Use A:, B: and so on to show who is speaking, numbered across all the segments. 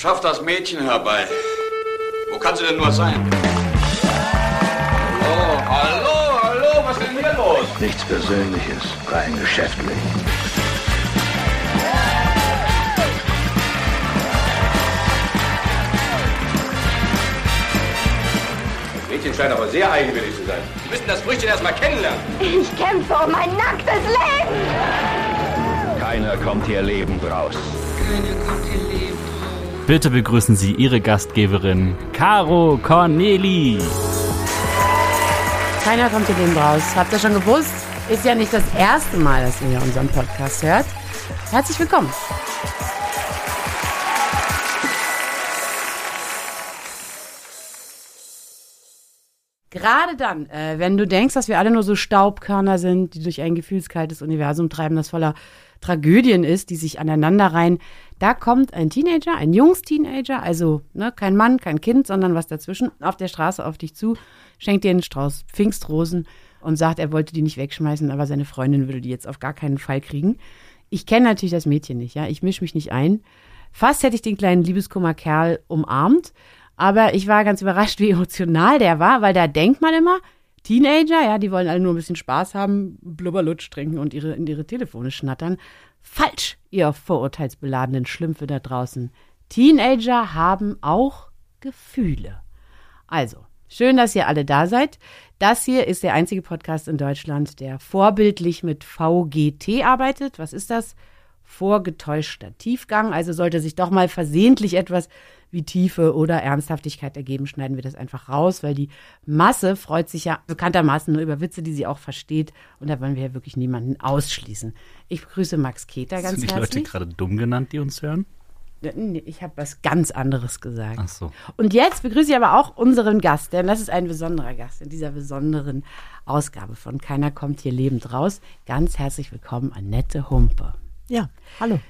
A: Schaff das Mädchen herbei. Wo kann sie denn nur sein? Hallo, hallo, hallo, was ist denn hier los?
B: Nichts Persönliches, rein geschäftlich.
A: Das Mädchen scheint aber sehr eigenwillig zu sein. Sie müssen das Früchtchen erst mal kennenlernen.
C: Ich kämpfe um mein nacktes Leben.
B: Keiner kommt hier lebend raus.
D: Bitte begrüßen Sie Ihre Gastgeberin, Caro Corneli.
E: Keiner kommt hier Leben raus. Habt ihr schon gewusst? Ist ja nicht das erste Mal, dass ihr unseren Podcast hört. Herzlich willkommen. Gerade dann, äh, wenn du denkst, dass wir alle nur so Staubkörner sind, die durch ein gefühlskaltes Universum treiben, das voller Tragödien ist, die sich aneinanderreihen, da kommt ein Teenager, ein Jungs-Teenager, also ne, kein Mann, kein Kind, sondern was dazwischen, auf der Straße auf dich zu, schenkt dir einen Strauß Pfingstrosen und sagt, er wollte die nicht wegschmeißen, aber seine Freundin würde die jetzt auf gar keinen Fall kriegen. Ich kenne natürlich das Mädchen nicht, ja, ich mische mich nicht ein. Fast hätte ich den kleinen Liebeskummerkerl umarmt, aber ich war ganz überrascht, wie emotional der war, weil da denkt man immer, Teenager, ja, die wollen alle nur ein bisschen Spaß haben, Blubberlutsch trinken und ihre, in ihre Telefone schnattern. Falsch, ihr vorurteilsbeladenen Schlümpfe da draußen. Teenager haben auch Gefühle. Also, schön, dass ihr alle da seid. Das hier ist der einzige Podcast in Deutschland, der vorbildlich mit VGT arbeitet. Was ist das? Vorgetäuschter Tiefgang. Also sollte sich doch mal versehentlich etwas wie Tiefe oder Ernsthaftigkeit ergeben, schneiden wir das einfach raus, weil die Masse freut sich ja bekanntermaßen nur über Witze, die sie auch versteht. Und da wollen wir ja wirklich niemanden ausschließen. Ich begrüße Max Keter ganz
D: Sind die
E: herzlich.
D: Leute gerade dumm genannt, die uns hören?
E: Nee, Ich habe was ganz anderes gesagt.
D: Ach so.
E: Und jetzt begrüße ich aber auch unseren Gast, denn das ist ein besonderer Gast in dieser besonderen Ausgabe von Keiner kommt hier lebend raus. Ganz herzlich willkommen, Annette Humpe.
F: Ja, hallo.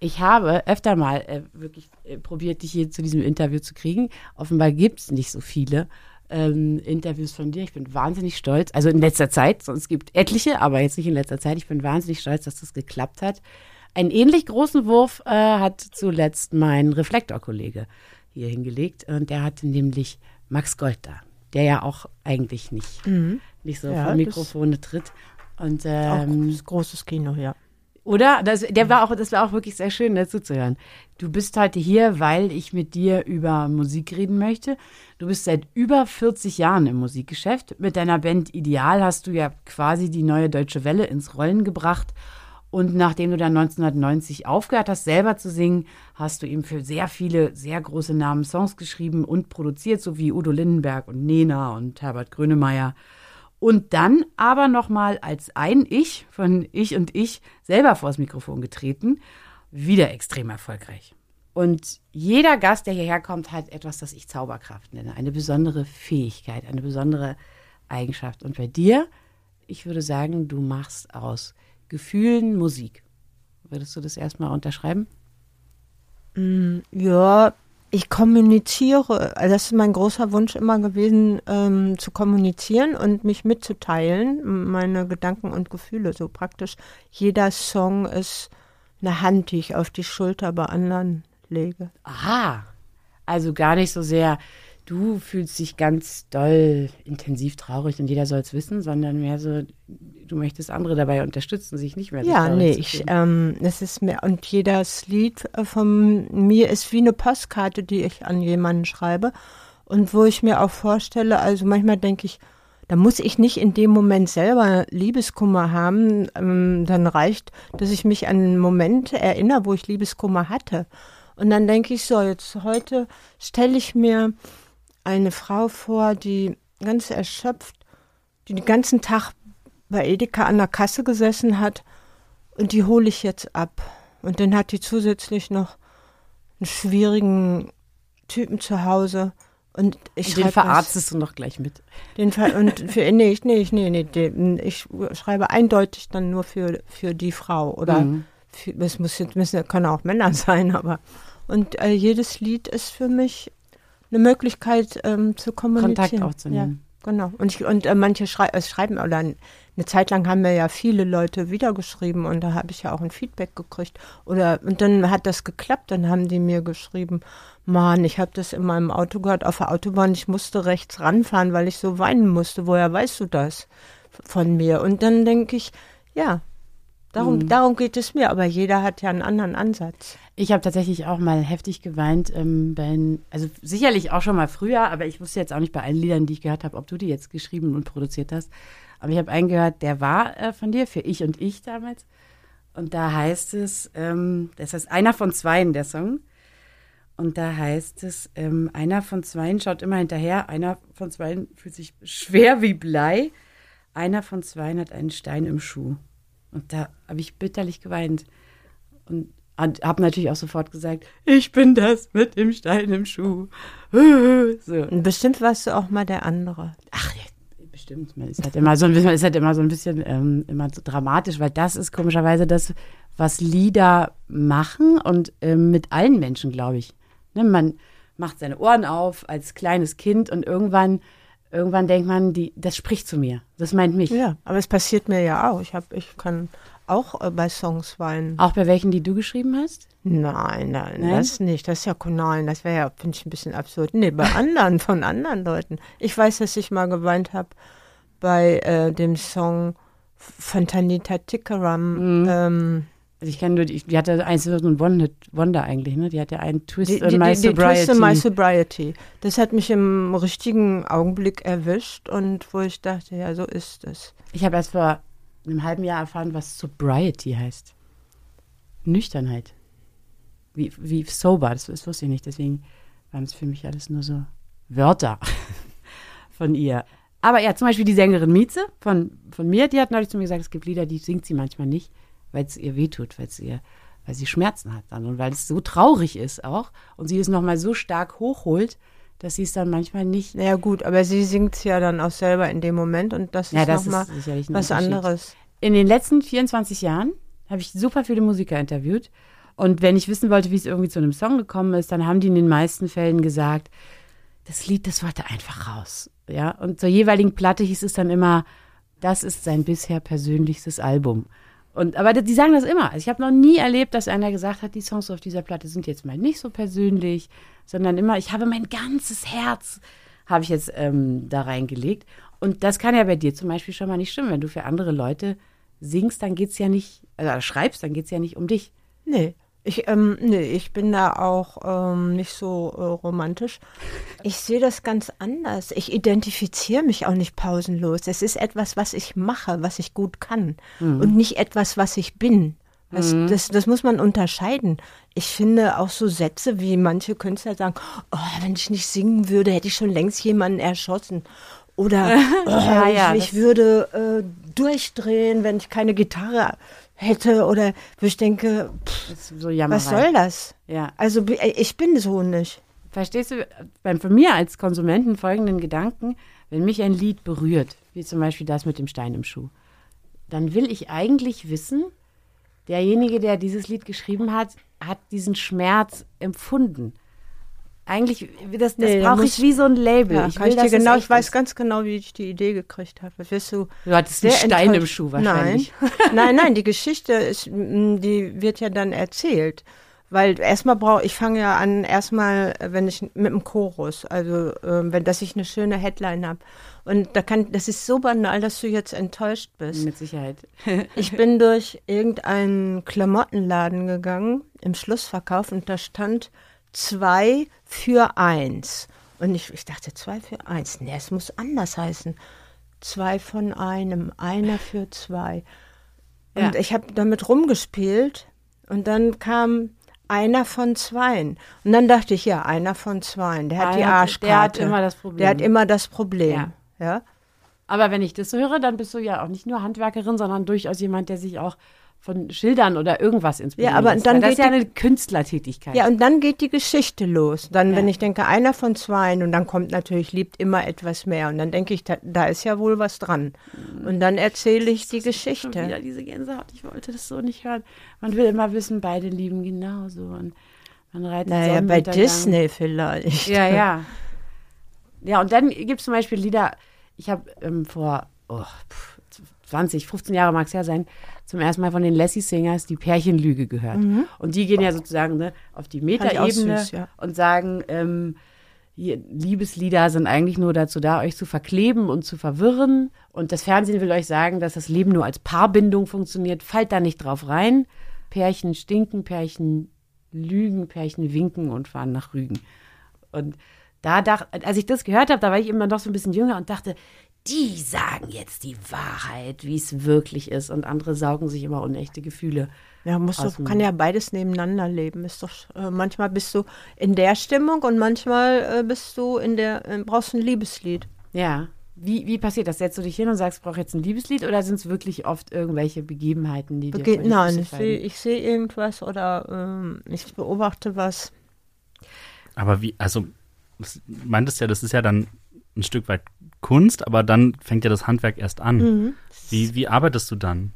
E: Ich habe öfter mal äh, wirklich äh, probiert, dich hier zu diesem Interview zu kriegen. Offenbar gibt es nicht so viele ähm, Interviews von dir. Ich bin wahnsinnig stolz. Also in letzter Zeit, sonst gibt etliche, aber jetzt nicht in letzter Zeit. Ich bin wahnsinnig stolz, dass das geklappt hat. Einen ähnlich großen Wurf äh, hat zuletzt mein Reflektorkollege hier hingelegt. Und der hatte nämlich Max Gold da, der ja auch eigentlich nicht, nicht so
F: Mhm. Ja,
E: vor Mikrofone tritt. Und
F: Auch
E: ähm,
F: großes, großes Kino, ja.
E: Oder? Das, der war auch, das war auch wirklich sehr schön, dazu zu hören. Du bist heute hier, weil ich mit dir über Musik reden möchte. Du bist seit über 40 Jahren im Musikgeschäft. Mit deiner Band Ideal hast du ja quasi die neue Deutsche Welle ins Rollen gebracht. Und nachdem du dann 1990 aufgehört hast, selber zu singen, hast du eben für sehr viele, sehr große Namen Songs geschrieben und produziert, so wie Udo Lindenberg und Nena und Herbert Grönemeyer. Und dann aber nochmal als ein Ich von Ich und Ich selber vors Mikrofon getreten. Wieder extrem erfolgreich. Und jeder Gast, der hierher kommt, hat etwas, das ich Zauberkraft nenne. Eine besondere Fähigkeit, eine besondere Eigenschaft. Und bei dir, ich würde sagen, du machst aus Gefühlen Musik. Würdest du das erstmal unterschreiben?
F: Ja, ich kommuniziere. Also das ist mein großer Wunsch immer gewesen, ähm, zu kommunizieren und mich mitzuteilen, meine Gedanken und Gefühle. So praktisch jeder Song ist eine Hand, die ich auf die Schulter bei anderen lege.
E: Aha. Also gar nicht so sehr, du fühlst dich ganz doll intensiv traurig und jeder soll es wissen, sondern mehr so, du möchtest andere dabei unterstützen, sich nicht mehr so
F: Ja, nee,
E: zu
F: ich, ähm, es ist mir, und jedes Lied äh, von mir ist wie eine Postkarte, die ich an jemanden schreibe. Und wo ich mir auch vorstelle, also manchmal denke ich, da muss ich nicht in dem Moment selber Liebeskummer haben, ähm, dann reicht, dass ich mich an Momente erinnere, wo ich Liebeskummer hatte. Und dann denke ich so, jetzt heute stelle ich mir eine Frau vor, die ganz erschöpft, die den ganzen Tag bei Edeka an der Kasse gesessen hat und die hole ich jetzt ab. Und dann hat die zusätzlich noch einen schwierigen Typen zu Hause. Und ich
E: Und den verarztest du noch gleich mit.
F: Den ver und für nee, ich, nee, ich, nee, nee, den, ich schreibe eindeutig dann nur für, für die Frau. Oder
E: Mhm.
F: für, es muss müssen, können auch Männer sein, aber und äh, jedes Lied ist für mich eine Möglichkeit ähm, zu kommunizieren.
E: Kontakt aufzunehmen.
F: genau. Und, ich, und äh, manche schrei äh, schreiben, oder eine Zeit lang haben mir ja viele Leute wiedergeschrieben und da habe ich ja auch ein Feedback gekriegt. Oder und dann hat das geklappt, dann haben die mir geschrieben, Mann, ich habe das in meinem Auto gehört auf der Autobahn, ich musste rechts ranfahren, weil ich so weinen musste. Woher weißt du das von mir? Und dann denke ich, ja, darum,
E: Mhm.
F: darum geht es mir, aber jeder hat ja einen anderen Ansatz.
E: Ich habe tatsächlich auch mal heftig geweint. Ähm, bei, also sicherlich auch schon mal früher, aber ich wusste jetzt auch nicht bei allen Liedern, die ich gehört habe, ob du die jetzt geschrieben und produziert hast. Aber ich habe einen gehört, der war äh, von dir, für Ich und Ich damals. Und da heißt es, ähm, das heißt einer von zweien, der Song. Und da heißt es, ähm, einer von zweien schaut immer hinterher, einer von zweien fühlt sich schwer wie Blei, einer von zweien hat einen Stein im Schuh. Und da habe ich bitterlich geweint. Und habe natürlich auch sofort gesagt, ich bin das mit dem Stein im Schuh. So.
F: Und bestimmt warst du auch mal der andere.
E: Ach, bestimmt. Man ist halt immer so ein bisschen, ist halt immer so ein bisschen ähm, immer so dramatisch, weil das ist komischerweise das, was Lieder machen und ähm, mit allen Menschen, glaube ich. Ne, man macht seine Ohren auf als kleines Kind und irgendwann, irgendwann denkt man, die, das spricht zu mir. Das meint mich.
F: Ja, aber es passiert mir ja auch. Ich, hab, ich kann auch äh, bei Songs weinen.
E: Auch bei welchen, die du geschrieben hast?
F: Nein, nein,
E: Nein?
F: das nicht. Das ist ja, nein, das wäre ja, finde ich, ein bisschen absurd. Nee, bei anderen, von anderen Leuten. Ich weiß, dass ich mal geweint habe bei äh, dem Song von Tanita Tikaram. Ähm,
E: Also ich kenne nur, die, die hatte eins so ein One-Hit-Wonder eigentlich, ne? Die hatte einen Twist
F: die,
E: in
F: die,
E: My
F: die, die
E: Sobriety.
F: Twist in My Sobriety. Das hat mich im richtigen Augenblick erwischt und wo ich dachte, ja, so ist es.
E: Ich habe erst vor einem halben Jahr erfahren, was Sobriety heißt. Nüchternheit. Wie, wie sober, das, das wusste ich nicht. Deswegen waren es für mich alles nur so Wörter von ihr. Aber ja, zum Beispiel die Sängerin Mieze von, von mir, die hat neulich zu mir gesagt, es gibt Lieder, die singt sie manchmal nicht, weil es ihr wehtut, ihr, weil sie Schmerzen hat dann und weil es so traurig ist auch und sie es nochmal so stark hochholt, dass sie es dann manchmal nicht.
F: Naja, gut, aber sie singt es ja dann auch selber in dem Moment und das
E: Ja,
F: ist nochmal was anderes.
E: In den letzten 24 Jahren habe ich super viele Musiker interviewt. Und wenn ich wissen wollte, wie es irgendwie zu einem Song gekommen ist, dann haben die in den meisten Fällen gesagt, das Lied, das wollte einfach raus. Ja, und zur jeweiligen Platte hieß es dann immer, das ist sein bisher persönlichstes Album. Und, aber die sagen das immer. Also ich habe noch nie erlebt, dass einer gesagt hat, die Songs auf dieser Platte sind jetzt mal nicht so persönlich, sondern immer, ich habe mein ganzes Herz, habe ich jetzt ähm, da reingelegt. Und das kann ja bei dir zum Beispiel schon mal nicht stimmen. Wenn du für andere Leute singst, dann geht's ja nicht, also schreibst, dann geht's ja nicht um dich.
F: Nee. Ich, ähm, nee, ich bin da auch ähm, nicht so äh, romantisch. Ich sehe das ganz anders. Ich identifiziere mich auch nicht pausenlos. Es ist etwas, was ich mache, was ich gut kann und nicht etwas, was ich bin. Das, das, das muss man unterscheiden. Ich finde auch so Sätze, wie manche Künstler sagen, oh, wenn ich nicht singen würde, hätte ich schon längst jemanden erschossen. Oder oh,
E: Ja, ja,
F: ich, ich würde äh, durchdrehen, wenn ich keine Gitarre hätte. Oder wo ich denke, pff,
E: so
F: was soll das?
E: Ja.
F: Also bi- ich bin so nicht.
E: Verstehst du, beim, von mir als Konsumenten folgenden Gedanken, wenn mich ein Lied berührt, wie zum Beispiel das mit dem Stein im Schuh, dann will ich eigentlich wissen, derjenige, der dieses Lied geschrieben hat, hat diesen Schmerz empfunden. Eigentlich, das, das
F: Nee,
E: brauche ich wie so ein Label.
F: Ja,
E: ich will,
F: ich dir genau, ich weiß
E: ist.
F: ganz genau, wie ich die Idee gekriegt habe. Wirst du
E: Du hattest einen Stein im
F: enttäuscht.
E: Schuh wahrscheinlich.
F: Nein, nein, nein, die Geschichte ist, die wird ja dann erzählt. Weil erstmal brauche ich fange ja an, erstmal, wenn ich mit dem Chorus, also ähm, wenn dass ich eine schöne Headline habe. Und da kann, das ist so banal, dass du jetzt enttäuscht bist.
E: Mit Sicherheit.
F: Ich bin durch irgendeinen Klamottenladen gegangen im Schlussverkauf und da stand zwei für eins. Und ich, ich dachte, zwei für eins. Nee, es muss anders heißen. Zwei von einem, einer für zwei. Und
E: Ja.
F: ich habe damit rumgespielt und dann kam einer von zweien. Und dann dachte ich, ja, einer von zweien. Der hat
E: Ah,
F: die Arschkarte.
E: der hat immer das Problem.
F: Der hat immer das Problem.
E: Ja.
F: ja?
E: Aber wenn ich das höre, dann bist du ja auch nicht nur Handwerkerin, sondern durchaus jemand, der sich auch von Schildern oder irgendwas inspiriert.
F: Ja, aber dann
E: das ist ja eine Künstlertätigkeit.
F: Ja, und dann geht die Geschichte los. Dann,
E: Ja.
F: wenn ich denke, einer von zweien, und dann kommt natürlich, liebt immer etwas mehr. Und dann denke ich, da, da ist ja wohl was dran. Und dann erzähle ich die
E: Schon
F: Geschichte.
E: wieder diese Gänsehaut. Ich wollte das so nicht hören. Man will immer wissen, beide lieben genauso. Und man reitet
F: Naja, bei. Disney vielleicht.
E: Ja, ja. Ja, und dann gibt es zum Beispiel Lieder, Ich habe ähm, vor oh, pff, 20, 15 Jahre mag es ja sein, zum ersten Mal von den Lassie Singers die Pärchenlüge gehört. Und die gehen ja sozusagen ne, auf die
F: Mhm.
E: Metaebene
F: süß, ja.
E: und sagen, ähm, hier, Liebeslieder sind eigentlich nur dazu da, euch zu verkleben und zu verwirren. Und das Fernsehen will euch sagen, dass das Leben nur als Paarbindung funktioniert. Fallt da nicht drauf rein. Pärchen stinken, Pärchen lügen, Pärchen winken und fahren nach Rügen. Und da dachte, als ich das gehört habe, da war ich immer noch so ein bisschen jünger und dachte, die sagen jetzt die Wahrheit, wie es wirklich ist. Und andere saugen sich immer unechte Gefühle.
F: Ja, muss
E: Aus
F: du, kann ja beides nebeneinander leben. Ist doch, äh, manchmal bist du in der Stimmung und manchmal äh, bist du in der, äh, brauchst ein Liebeslied.
E: Ja. Wie, wie passiert das? Setzt du dich hin und sagst, ich brauche jetzt ein Liebeslied oder sind es wirklich oft irgendwelche Begebenheiten, die dir
F: Bege
E: die
F: Nein, ich sehe seh irgendwas oder ähm, ich beobachte was.
D: Aber wie, also, meintest ja, das ist ja dann ein Stück weit Kunst, aber dann fängt ja das Handwerk erst an.
F: Mhm.
D: Wie, wie arbeitest du dann?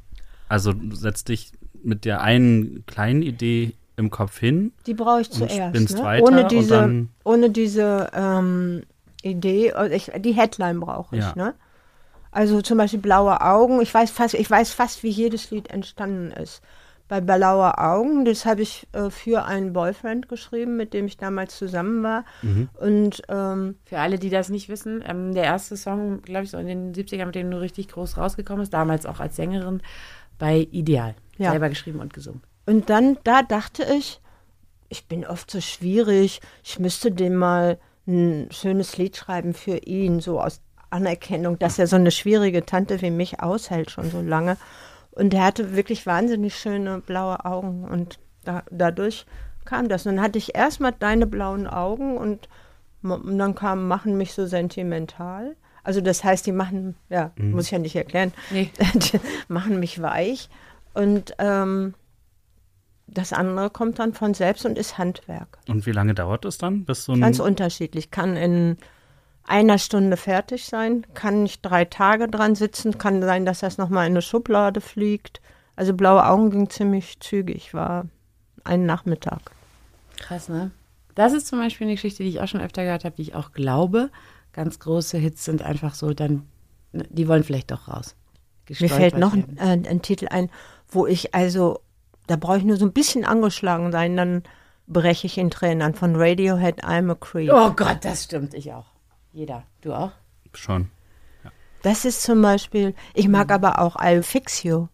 D: Also, du setzt dich mit der einen kleinen Idee im Kopf hin.
F: Die brauche ich zuerst. Ne?
D: weiter
F: ohne diese, ohne diese ähm, Idee, äh, ich, die Headline brauche ich.
D: Ja.
F: Ne? Also zum Beispiel Blaue Augen. Ich weiß fast, ich weiß fast, wie jedes Lied entstanden ist. Bei Blaue Augen, das habe ich äh, für einen Boyfriend geschrieben, mit dem ich damals zusammen war.
D: Mhm.
F: Und ähm,
E: Für alle, die das nicht wissen, ähm, der erste Song, glaube ich, so in den 70ern, mit dem du richtig groß rausgekommen ist, damals auch als Sängerin bei Ideal.
F: Ja.
E: Selber geschrieben und gesungen.
F: Und dann, da dachte ich, ich bin oft so schwierig, ich müsste dem mal ein schönes Lied schreiben für ihn, so aus Anerkennung, dass er so eine schwierige Tante wie mich aushält schon so lange. Und er hatte wirklich wahnsinnig schöne blaue Augen und da, dadurch kam das. Und dann hatte ich erstmal deine blauen Augen und, und dann kam, machen mich so sentimental. Also das heißt, die machen, ja, muss ich ja nicht erklären,
E: Nee.
F: die machen mich weich. Und ähm, das andere kommt dann von selbst und ist Handwerk.
D: Und wie lange dauert es dann, bis so ein.
F: Ganz unterschiedlich. Kann in einer Stunde fertig sein, kann ich drei Tage dran sitzen, kann sein, dass das nochmal in eine Schublade fliegt. Also blaue Augen ging ziemlich zügig, war ein Nachmittag.
E: Krass, ne? Das ist zum Beispiel eine Geschichte, die ich auch schon öfter gehört habe, die ich auch glaube. Ganz große Hits sind einfach so, dann, ne, die wollen vielleicht doch raus.
F: Mir fällt noch ein, äh, ein Titel ein, wo ich also, da brauche ich nur so ein bisschen angeschlagen sein, dann breche ich in Tränen an. Von Radiohead, I'm a Creep.
E: Oh Gott, das stimmt, ich auch. Jeder. Du auch?
D: Schon.
F: Das ist zum Beispiel, ich mag aber auch I'll Fix You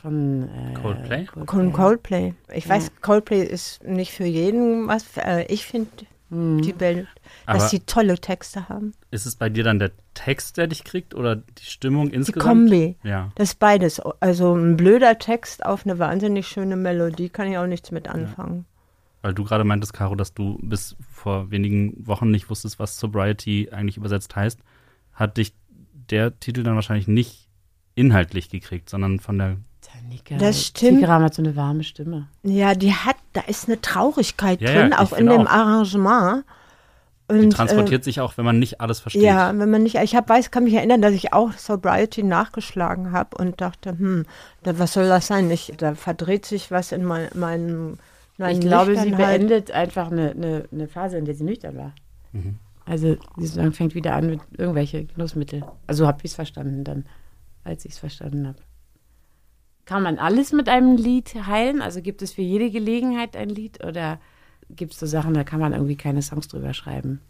E: Von äh,
D: Coldplay?
F: von Coldplay. Ich weiß, Coldplay ist nicht für jeden was. Äh, ich finde die Welt, dass sie tolle Texte haben.
D: Ist es bei dir dann der Text, der dich kriegt oder die Stimmung
F: Die
D: insgesamt?
F: Kombi.
D: Ja.
F: Das ist beides. Also ein blöder Text auf eine wahnsinnig schöne Melodie kann ich auch nichts mit anfangen.
D: Weil du gerade meintest, Caro, dass du bis vor wenigen Wochen nicht wusstest, was Sobriety eigentlich übersetzt heißt, hat dich der Titel dann wahrscheinlich nicht inhaltlich gekriegt, sondern von der.
E: Tanika.
F: Das stimmt.
E: Tigram hat so eine warme Stimme.
F: Ja, die hat, da ist eine Traurigkeit
D: Ja,
F: drin,
D: ja,
F: auch in dem
D: auch.
F: Arrangement.
D: Die
F: Und,
D: transportiert sich auch, wenn man nicht alles
F: äh,
D: versteht.
F: ja, wenn man nicht, ich hab, weiß, kann mich erinnern, dass ich auch Sobriety nachgeschlagen habe und dachte, hm, da, was soll das sein? Ich, da verdreht sich was in mein, meinem, meinen
E: Ich glaube, sie
F: Nüchternheit.
E: beendet einfach eine, eine, eine Phase, in der sie nüchtern war. Also, die Saison fängt wieder an mit irgendwelche Genussmittel. Also, habe ich es verstanden dann, als ich es verstanden habe. Kann man alles mit einem Lied heilen? Also, gibt es für jede Gelegenheit ein Lied oder gibt es so Sachen, da kann man irgendwie keine Songs drüber schreiben?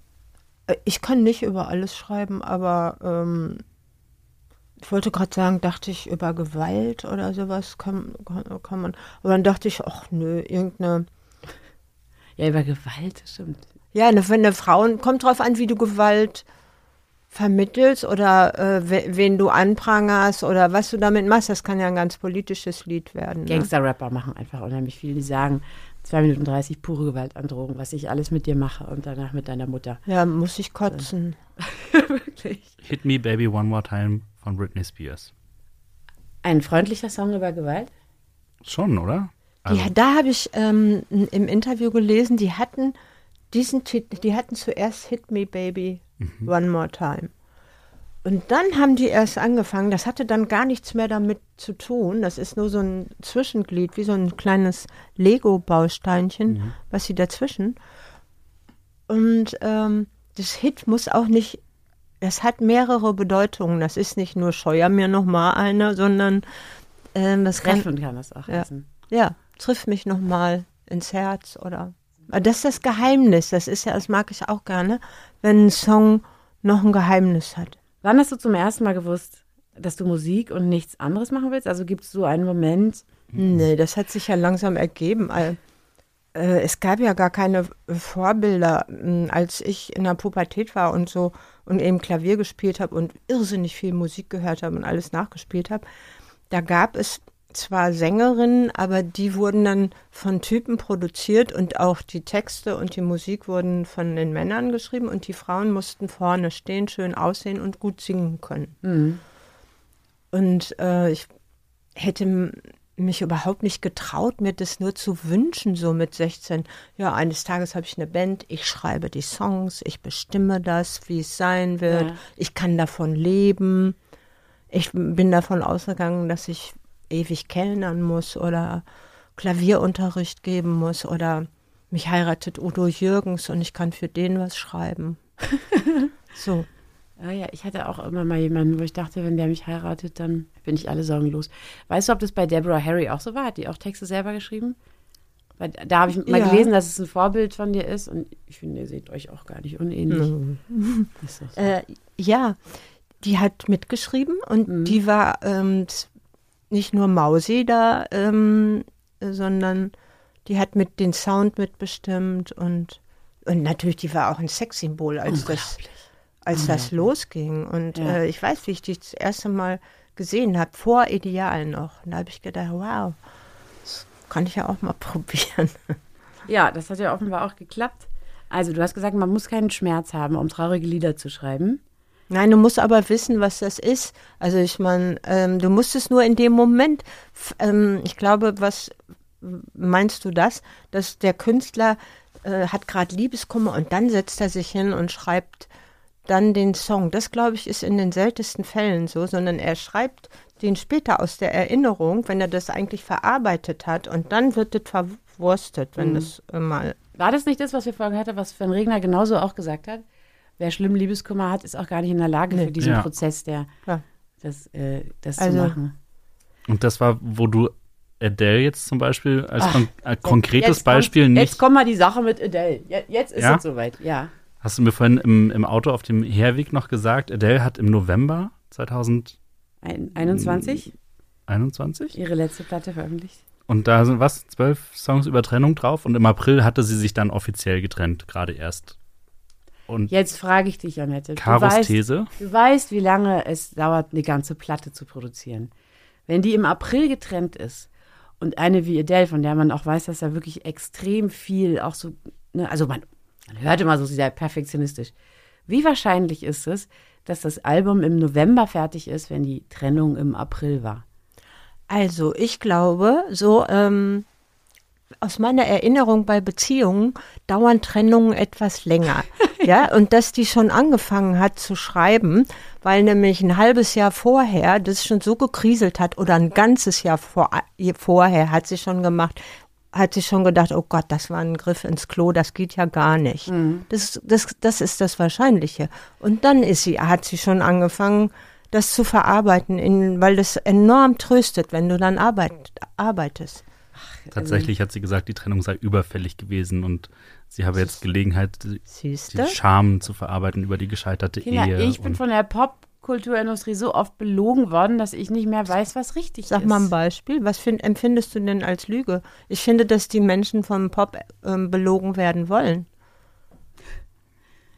F: Äh, Ich kann nicht über alles schreiben, aber ähm, ich wollte gerade sagen, dachte ich über Gewalt oder sowas kann, kann, kann man. Aber dann dachte ich, ach nö, irgendeine.
E: Ja, über Gewalt, das stimmt.
F: Ja, eine, wenn eine Frau, kommt drauf an, wie du Gewalt vermittelst oder äh, we, wen du anprangerst oder was du damit machst. Das kann ja ein ganz politisches Lied werden. Ne?
E: Gangster-Rapper machen einfach unheimlich viel. Die sagen 2 Minuten 30 pure Gewaltandrohung, was ich alles mit dir mache und danach mit deiner Mutter.
F: Ja, muss ich kotzen.
E: Wirklich.
D: Hit Me Baby One More Time von Britney Spears.
E: Ein freundlicher Song über Gewalt?
D: Schon, oder? Also,
F: Ja, da habe ich ähm, im Interview gelesen, die hatten diesen Titel, die hatten zuerst Hit Me Baby One More Time. Und dann haben die erst angefangen, das hatte dann gar nichts mehr damit zu tun. Das ist nur so ein Zwischenglied, wie so ein kleines Lego-Bausteinchen, was sie dazwischen. Und ähm, das Hit muss auch nicht das hat mehrere Bedeutungen. Das ist nicht nur scheuer mir noch mal eine, sondern ähm, das kann,
E: Treffen kann das auch
F: Ja.
E: heißen.
F: ja, triff mich noch mal ins Herz oder. Aber Das ist das Geheimnis. Das ist ja, das mag ich auch gerne, wenn ein Song noch ein Geheimnis hat.
E: Wann hast du zum ersten Mal gewusst, dass du Musik und nichts anderes machen willst? Also gibt es so einen Moment,
F: Nee, das hat sich ja langsam ergeben. Äh, Es gab ja gar keine Vorbilder, als ich in der Pubertät war und so und eben Klavier gespielt habe und irrsinnig viel Musik gehört habe und alles nachgespielt habe. Da gab es zwar Sängerinnen, aber die wurden dann von Typen produziert und auch die Texte und die Musik wurden von den Männern geschrieben und die Frauen mussten vorne stehen, schön aussehen und gut singen können. Und äh, ich hätte mich überhaupt nicht getraut, mir das nur zu wünschen, so mit 16. Ja, eines Tages habe ich eine Band, ich schreibe die Songs, ich bestimme das, wie es sein wird,
E: Ja.
F: ich kann davon leben. Ich bin davon ausgegangen, dass ich ewig kellnern muss oder Klavierunterricht geben muss oder mich heiratet Udo Jürgens und ich kann für den was schreiben. so.
E: Ja, ja, ich hatte auch immer mal jemanden, wo ich dachte, wenn der mich heiratet, dann bin ich alle Sorgen los. Weißt du, ob das bei Deborah Harry auch so war? Hat die auch Texte selber geschrieben? Weil da habe ich mal
F: Ja.
E: gelesen, dass es ein Vorbild von dir ist und ich finde, ihr seht euch auch gar nicht unähnlich. Doch so.
F: Äh, ja, die hat mitgeschrieben und die war ähm, nicht nur Mausi da, ähm, äh, sondern die hat mit den Sound mitbestimmt und, und natürlich, die war auch ein Sexsymbol, als das, als das losging. Und
E: Ja.
F: äh, ich weiß, wie ich die das erste Mal gesehen habe, vor Ideal noch. Und da habe ich gedacht, wow, das kann ich ja auch mal probieren.
E: Ja, das hat ja offenbar auch geklappt. Also, du hast gesagt, man muss keinen Schmerz haben, um traurige Lieder zu schreiben.
F: Nein, du musst aber wissen, was das ist. Also ich meine, ähm, du musst es nur in dem Moment, ähm, ich glaube, was meinst du das, dass der Künstler äh, hat gerade Liebeskummer und dann setzt er sich hin und schreibt dann den Song. Das, glaube ich, ist in den seltensten Fällen so, sondern er schreibt den später aus der Erinnerung, wenn er das eigentlich verarbeitet hat und dann wird das verwurstet, wenn das äh, mal
E: War das nicht das, was wir vorhin hatten, was Sven Regner genauso auch gesagt hat? Wer schlimm Liebeskummer hat, ist auch gar nicht in der Lage für diesen
D: Ja.
E: Prozess, der,
F: Ja.
E: das, äh, das
F: Also-
E: zu machen.
D: Und das war, wo du Adele jetzt zum Beispiel als kon äh, konkretes
E: Jetzt kommt-
D: Beispiel
E: Jetzt
D: nicht.
E: kommt mal die Sache mit Adele. Je- Jetzt ist
D: Ja?
E: es soweit, ja.
D: Hast du mir vorhin im, im Auto auf dem Herweg noch gesagt, Adele hat im November 2021
E: Ein, 21, ihre letzte Platte veröffentlicht.
D: und da sind was, zwölf Songs über Trennung drauf und im April hatte sie sich dann offiziell getrennt, gerade erst. Und
E: Jetzt frage ich dich, Annette. Du
D: Karos
E: weißt,
D: These,
E: du weißt, wie lange es dauert, eine ganze Platte zu produzieren. Wenn die im April getrennt ist und eine wie Adele, von der man auch weiß, dass da wirklich extrem viel auch so, ne, also man, man hört immer so sehr perfektionistisch. Wie wahrscheinlich ist es, dass das Album im November fertig ist, wenn die Trennung im April war?
F: Also, ich glaube, so ähm, aus meiner Erinnerung bei Beziehungen dauern Trennungen etwas länger. ja, und dass die schon angefangen hat zu schreiben, weil nämlich ein halbes Jahr vorher das schon so gekriselt hat oder ein ganzes Jahr vor, vorher hat sie schon gemacht, hat sie schon gedacht, oh Gott, das war ein Griff ins Klo, das geht ja gar nicht. Das, das, das ist das Wahrscheinliche. Und dann ist sie, hat sie schon angefangen, das zu verarbeiten, in, weil das enorm tröstet, wenn du dann arbeit, arbeitest.
D: tatsächlich hat sie gesagt, die Trennung sei überfällig gewesen und sie habe jetzt Gelegenheit, die
F: Siehst
D: die? Scham zu verarbeiten über die gescheiterte
E: Kinder,
D: Ehe.
E: ich bin von der Popkulturindustrie so oft belogen worden, dass ich nicht mehr weiß, was richtig
F: Sag
E: ist.
F: mal ein Beispiel. Was find, empfindest du denn als Lüge? Ich finde, dass die Menschen vom Pop ähm, belogen werden wollen.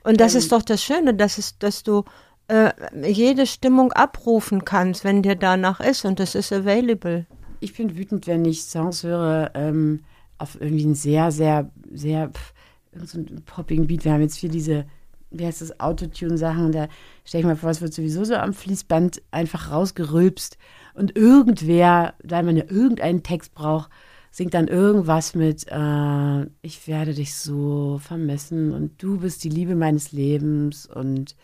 F: Und das ist doch das Schöne, dass, es, dass du äh, jede Stimmung abrufen kannst, wenn dir danach ist. Und das ist available.
E: ich bin wütend, wenn ich Songs höre ähm, auf irgendwie einen sehr, sehr, sehr pff, so einen poppigen Beat. Wir haben jetzt viel diese, wie heißt das, Autotune-Sachen. Da stelle ich mir vor, es wird sowieso so am Fließband einfach rausgerülpst. Und irgendwer, da man ja irgendeinen Text braucht, singt dann irgendwas mit, äh, ich werde dich so vermessen und du bist die Liebe meines Lebens und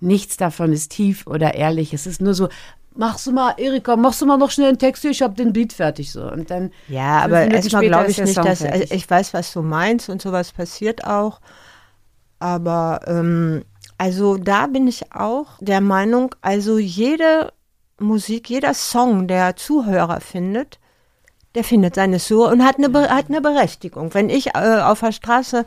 E: nichts davon ist tief oder ehrlich. Es ist nur so, machst du mal, Erika, machst du mal noch schnell einen Text hier, ich habe den Beat fertig so. Und dann
F: Ja, aber erstmal glaube ich nicht, dass ich weiß, was du meinst und sowas passiert auch. Aber ähm, Also da bin ich auch der Meinung, also jede Musik, jeder Song, der Zuhörer findet, der findet seine Sur und hat eine, hat eine Berechtigung. Wenn ich äh, auf der Straße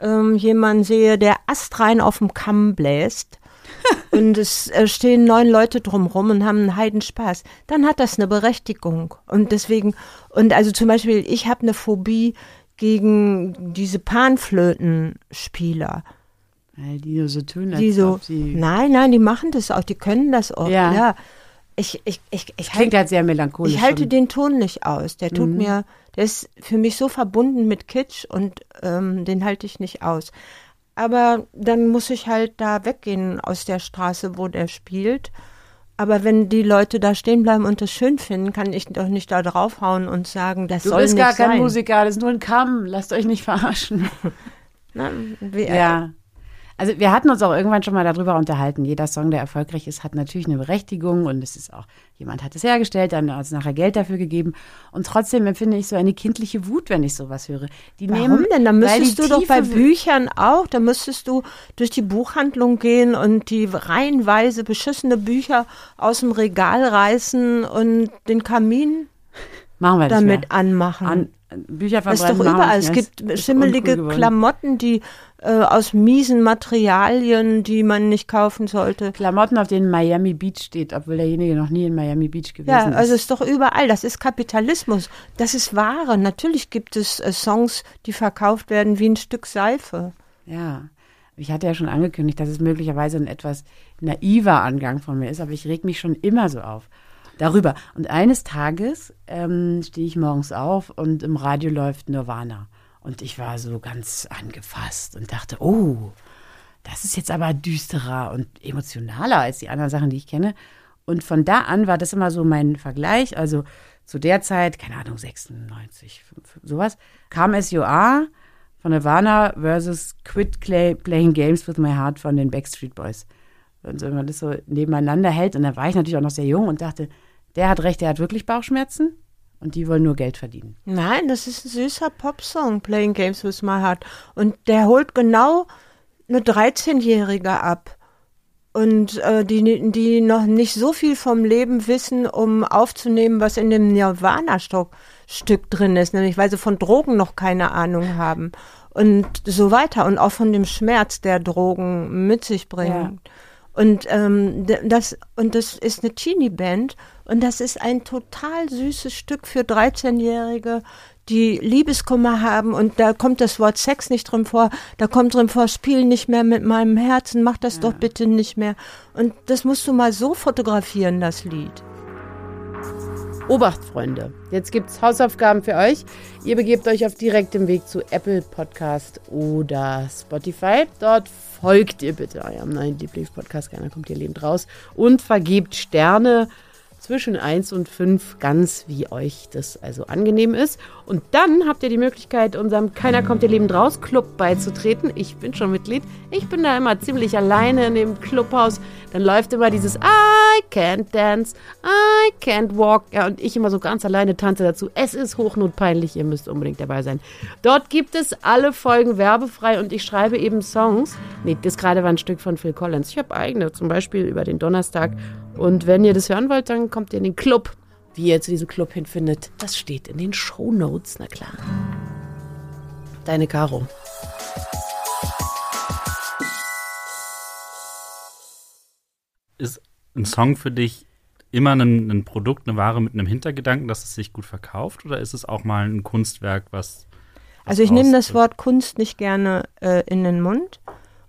F: ähm, jemanden sehe, der astrein auf dem Kamm bläst und es äh, stehen neun Leute drumrum und haben einen Heidenspaß, dann hat das eine Berechtigung. Und deswegen, und also zum Beispiel, ich habe eine Phobie gegen diese Panflötenspieler.
E: Weil die so tun,
F: Die
E: als
F: so,
E: ob sie.
F: nein, nein, die machen das auch, die können das auch.
E: Ja.
F: Ja. Ich, ich, ich, ich,
E: Klingt
F: halt,
E: halt sehr melancholisch.
F: ich halte
E: schon.
F: den Ton nicht aus. Der tut
E: Mhm.
F: mir, der ist für mich so verbunden mit Kitsch und ähm, den halte ich nicht aus. Aber dann muss ich halt da weggehen aus der Straße, wo der spielt. Aber wenn die Leute da stehen bleiben und das schön finden, kann ich doch nicht da draufhauen und sagen, das
E: Du
F: soll
E: bist
F: nicht
E: gar kein
F: sein.
E: Musiker, das ist nur ein Kamm. Lasst euch nicht verarschen.
F: Na, wie,
E: Ja. Also wir hatten uns auch irgendwann schon mal darüber unterhalten. Jeder Song, der erfolgreich ist, hat natürlich eine Berechtigung und es ist auch, jemand hat es hergestellt, dann hat es nachher Geld dafür gegeben. Und trotzdem empfinde ich so eine kindliche Wut, wenn ich sowas höre. Die
F: Warum
E: nehmen,
F: denn? Da müsstest du doch bei Büchern auch, da müsstest du durch die Buchhandlung gehen und die reihenweise beschissene Bücher aus dem Regal reißen und den Kamin
E: machen wir nicht
F: damit
E: mehr.
F: anmachen.
E: An, Bücher
F: das ist
E: verbrennen.
F: doch überall. Es gibt schimmelige. Klamotten, die äh, aus miesen Materialien, die man nicht kaufen sollte.
E: Klamotten, auf denen Miami Beach steht, obwohl derjenige noch nie in Miami Beach gewesen
F: Ja,
E: ist.
F: also es ist doch überall. Das ist Kapitalismus. Das ist Ware. Natürlich gibt es äh, Songs, die verkauft werden wie ein Stück Seife.
E: Ja, ich hatte ja schon angekündigt, dass es möglicherweise ein etwas naiver Angang von mir ist, aber ich reg mich schon immer so auf darüber. Und eines Tages ähm, stehe ich morgens auf und im Radio läuft Nirvana. Und ich war so ganz angefasst und dachte, oh, das ist jetzt aber düsterer und emotionaler als die anderen Sachen, die ich kenne. Und von da an war das immer so mein Vergleich. Also zu der Zeit, keine Ahnung, 96, sowas, kam SUA von Nirvana versus Quit Play, Playing Games with My Heart von den Backstreet Boys. Und wenn man das so nebeneinander hält, und da war ich natürlich auch noch sehr jung und dachte, der hat recht, der hat wirklich Bauchschmerzen und die wollen nur Geld verdienen.
F: Nein, das ist ein süßer Popsong, Playing Games with My Heart. Und der holt genau eine 13-Jährige ab. Und äh, die, die noch nicht so viel vom Leben wissen, um aufzunehmen, was in dem Nirvana-Stück drin ist, nämlich weil sie von Drogen noch keine Ahnung haben. Und so weiter. Und auch von dem Schmerz, der Drogen mit sich bringen. Und, ähm, das, und das ist eine Teenie-Band und das ist ein total süßes Stück für 13-Jährige, die Liebeskummer haben und da kommt das Wort Sex nicht drin vor, da kommt drin vor, spiel nicht mehr mit meinem Herzen, mach das doch bitte nicht mehr. Und das musst du mal so fotografieren, das Lied.
E: Obacht, Freunde. Jetzt gibt's Hausaufgaben für euch. Ihr begebt euch auf direktem Weg zu Apple Podcast oder Spotify. Dort folgt ihr bitte eurem neuen Lieblingspodcast. Keiner kommt hier lebend raus. Und vergebt Sterne zwischen 1 und 5, ganz wie euch das also angenehm ist. Und dann habt ihr die Möglichkeit, unserem Keiner kommt hier lebend raus Club beizutreten. Ich bin schon Mitglied. Ich bin da immer ziemlich alleine in dem Clubhaus. Dann läuft immer dieses I can't dance, I can't walk. Ja, und ich immer so ganz alleine tanze dazu. Es ist hochnotpeinlich, ihr müsst unbedingt dabei sein. Dort gibt es alle Folgen werbefrei und ich schreibe eben Songs. Nee, das gerade war ein Stück von Phil Collins. Ich habe eigene, zum Beispiel über den Donnerstag. Und wenn ihr das hören wollt, dann kommt ihr in den Club. Wie ihr zu diesem Club hinfindet, das steht in den Shownotes, na klar. Deine Caro.
D: Ist ein Song für dich immer ein, ein Produkt, eine Ware mit einem Hintergedanken, dass es sich gut verkauft? Oder ist es auch mal ein Kunstwerk, was. was
F: Also ich nehme das Wort Kunst nicht gerne äh, in den Mund.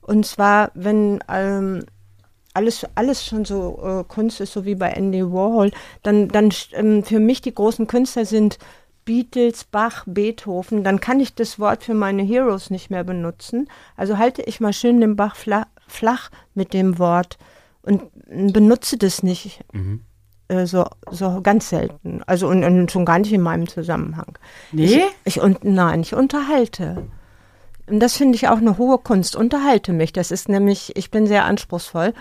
F: Und zwar, wenn ähm, alles, alles schon so äh, Kunst ist, so wie bei Andy Warhol, dann, dann ähm, für mich die großen Künstler sind Beatles, Bach, Beethoven, dann kann ich das Wort für meine Heroes nicht mehr benutzen. Also halte ich mal schön den Bach flach, flach mit dem Wort und benutze das nicht
D: Mhm.
F: äh, so, so ganz selten. Also und, und schon gar nicht in meinem Zusammenhang.
E: Nee?
F: Ich, ich und nein, ich unterhalte. Und das finde ich auch eine hohe Kunst. Unterhalte mich. Das ist nämlich, ich bin sehr anspruchsvoll.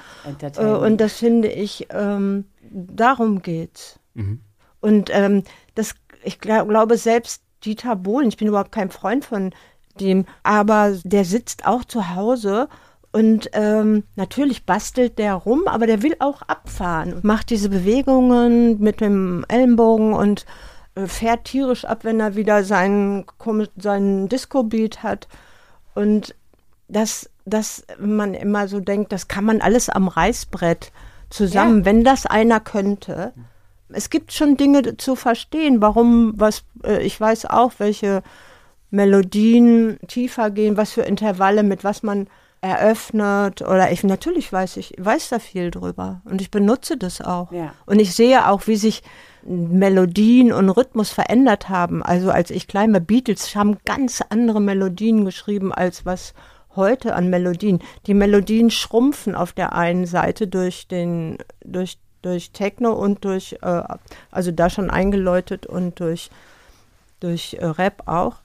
F: Äh, und das finde ich, ähm, darum geht's.
D: Mhm.
F: Und ähm, das, ich glaub, glaube, selbst Dieter Bohlen, ich bin überhaupt kein Freund von dem, aber der sitzt auch zu Hause Und ähm, natürlich bastelt der rum, aber der will auch abfahren und macht diese Bewegungen mit dem Ellenbogen und äh, fährt tierisch ab, wenn er wieder seinen, seinen Disco-Beat hat. Und dass, dass man immer so denkt, das kann man alles am Reißbrett zusammen, wenn das einer könnte. Es gibt schon Dinge zu verstehen, warum, was, äh, ich weiß auch, welche Melodien tiefer gehen, was für Intervalle, mit was man eröffnet oder ich natürlich weiß ich weiß da viel drüber und ich benutze das auch
E: Ja.
F: und ich sehe auch wie sich Melodien und Rhythmus verändert haben also als ich klein war Beatles haben ganz andere Melodien geschrieben als was heute an Melodien die Melodien schrumpfen auf der einen Seite durch den durch durch Techno und durch äh, also da schon eingeläutet und durch durch äh, Rap auch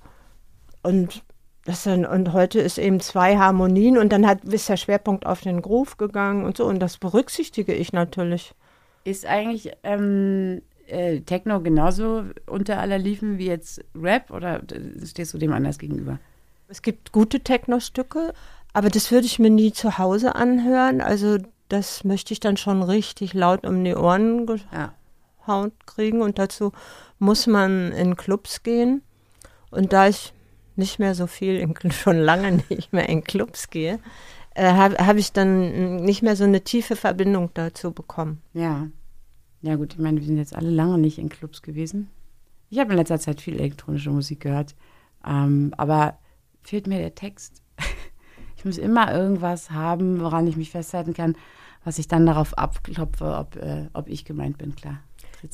F: und das dann, und heute ist eben zwei Harmonien und dann hat, ist der Schwerpunkt auf den Groove gegangen und so. Und das berücksichtige ich natürlich.
E: Ist eigentlich ähm, äh, Techno genauso unter aller Liefen wie jetzt Rap oder äh, stehst du dem anders gegenüber?
F: Es gibt gute Techno-Stücke, aber das würde ich mir nie zu Hause anhören. Also das möchte ich dann schon richtig laut um die Ohren gehauen kriegen. Und dazu muss man in Clubs gehen. Und da ich nicht mehr so viel, in, schon lange nicht mehr in Clubs gehe, äh, habe hab ich dann nicht mehr so eine tiefe Verbindung dazu bekommen.
E: Ja. Ja, gut, ich meine, wir sind jetzt alle lange nicht in Clubs gewesen. Ich habe in letzter Zeit viel elektronische Musik gehört. Ähm, aber fehlt mir der Text. Ich muss immer irgendwas haben, woran ich mich festhalten kann, was ich dann darauf abklopfe, ob, äh, ob ich gemeint bin, klar.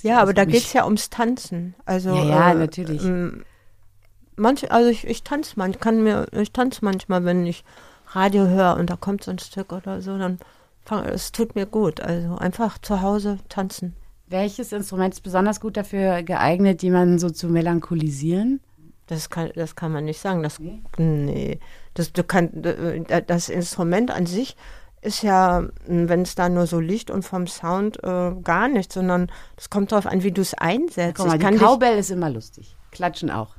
F: Ja, aber da geht es ja ums Tanzen. Also,
E: Ja, ja,
F: äh,
E: natürlich.
F: ähm, manch, also ich, ich tanze man, kann mir, ich tanze manchmal, wenn ich Radio höre und da kommt so ein Stück oder so, dann es tut mir gut. Also einfach zu Hause tanzen.
E: Welches Instrument ist besonders gut dafür geeignet, jemanden so zu melancholisieren?
F: Das kann, das kann man nicht sagen. Das, nee. Das, du kann, das Instrument an sich ist ja, wenn es da nur so liegt und vom Sound äh, gar nichts, sondern es kommt darauf an, wie du es einsetzt.
E: Guck mal, Cowbell ist immer lustig. Klatschen auch.